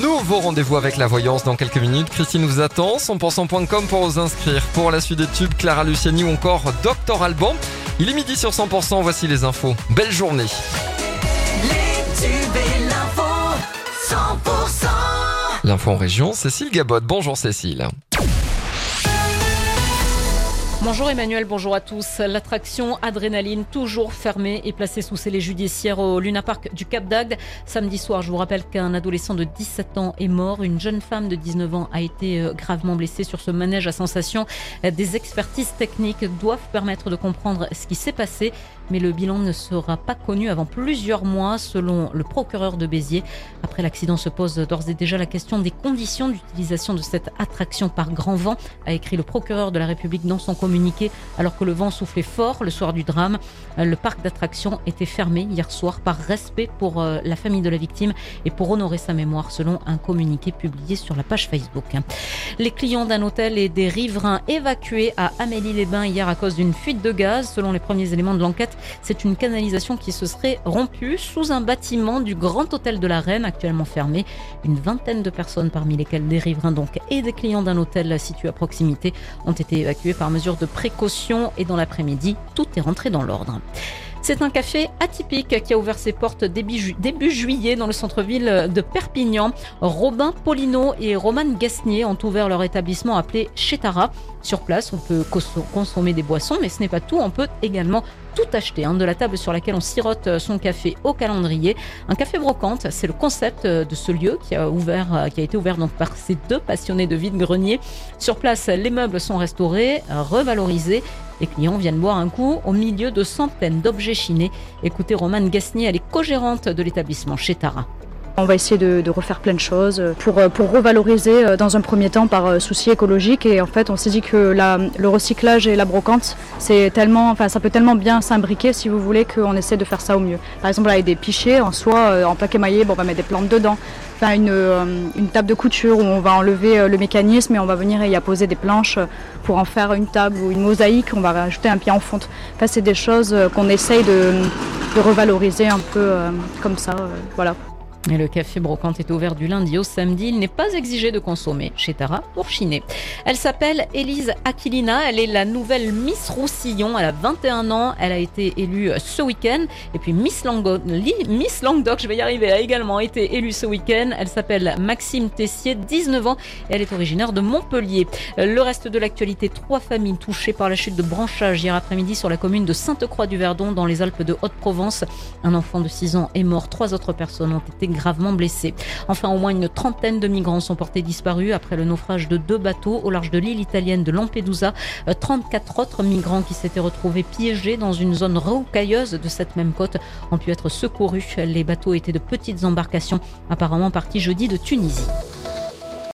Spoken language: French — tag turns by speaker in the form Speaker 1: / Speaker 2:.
Speaker 1: Nouveau rendez-vous avec la voyance dans quelques minutes. Christine vous attend. 100%.com pour vous inscrire. Pour la suite des tubes, Clara Luciani ou encore Docteur Alban. Il est midi sur 100%. Voici les infos. Belle journée.
Speaker 2: Les tubes et l'info, 100%.
Speaker 1: L'info en région, Cécile Gabot. Bonjour Cécile.
Speaker 3: Bonjour Emmanuel, bonjour à tous. L'attraction Adrénaline, toujours fermée et placée sous scellé judiciaire au Luna Park du Cap d'Agde. Samedi soir, je vous rappelle qu'un adolescent de 17 ans est mort. Une jeune femme de 19 ans a été euh, gravement blessée sur ce manège à sensation. Des expertises techniques doivent permettre de comprendre ce qui s'est passé, mais le bilan ne sera pas connu avant plusieurs mois, selon le procureur de Béziers. Après l'accident se pose d'ores et déjà la question des conditions d'utilisation de cette attraction par grand vent, a écrit le procureur de la République dans son communiqué alors que le vent soufflait fort le soir du drame. Le parc d'attractions était fermé hier soir par respect pour euh, la famille de la victime et pour honorer sa mémoire selon un communiqué publié sur la page Facebook. Les clients d'un hôtel et des riverains évacués à Amélie-les-Bains hier à cause d'une fuite de gaz. Selon les premiers éléments de l'enquête, c'est une canalisation qui se serait rompue sous un bâtiment du Grand Hôtel de la Reine actuellement fermé. Une vingtaine de personnes parmi lesquelles des riverains donc et des clients d'un hôtel situé à proximité ont été évacués par mesure de précaution et dans l'après-midi, tout est rentré dans l'ordre. C'est un café atypique qui a ouvert ses portes début, juillet dans le centre-ville de Perpignan. Robin Polino et Roman Gasnier ont ouvert leur établissement appelé Chetara. Sur place, on peut consommer des boissons, mais ce n'est pas tout. On peut également tout acheter. Hein, de la table sur laquelle on sirote son café au calendrier. Un café brocante, c'est le concept de ce lieu qui a, ouvert, qui a été ouvert donc par ces deux passionnés de vide-grenier. Sur place, les meubles sont restaurés, revalorisés les clients viennent boire un coup au milieu de centaines d'objets chinés. Écoutez Romane Gasnier, elle est co-gérante de l'établissement chez Tara.
Speaker 4: On va essayer de, refaire plein de choses pour, pour revaloriser euh, dans un premier temps par euh, souci écologique. Et en fait, on s'est dit que le recyclage et la brocante, c'est tellement, enfin, ça peut tellement bien s'imbriquer, si vous voulez, qu'on essaie de faire ça au mieux. Par exemple, avec des pichets, en soi, euh, en plaque émaillé, bon, on va mettre des plantes dedans. Enfin, une, une, table de couture où on va enlever le mécanisme et on va venir y apposer des planches pour en faire une table ou une mosaïque. On va rajouter un pied en fonte. Enfin, c'est des choses qu'on essaye de, de, revaloriser un peu comme ça. voilà.
Speaker 3: Le café brocante est ouvert du lundi au samedi. Il n'est pas exigé de consommer chez Tara pour chiner. Elle s'appelle Élise Aquilina. Elle est la nouvelle Miss Roussillon. Elle a 21 ans. Elle a été élue ce week-end. Et puis Miss, Lango Miss Languedoc, je vais y arriver, a également été élue ce week-end. Elle s'appelle Maxime Tessier, 19 ans. Elle est originaire de Montpellier. Le reste de l'actualité, trois familles touchées par la chute de branchage hier après-midi sur la commune de Sainte-Croix-du-Verdon dans les Alpes de Haute-Provence. Un enfant de 6 ans est mort. Trois autres personnes ont été gravement blessés. Enfin, au moins une trentaine de migrants sont portés disparus après le naufrage de deux bateaux au large de l'île italienne de Lampedusa. 34 euh, autres migrants qui s'étaient retrouvés piégés dans une zone rocailleuse de cette même côte ont pu être secourus. Les bateaux étaient de petites embarcations apparemment partis jeudi de Tunisie.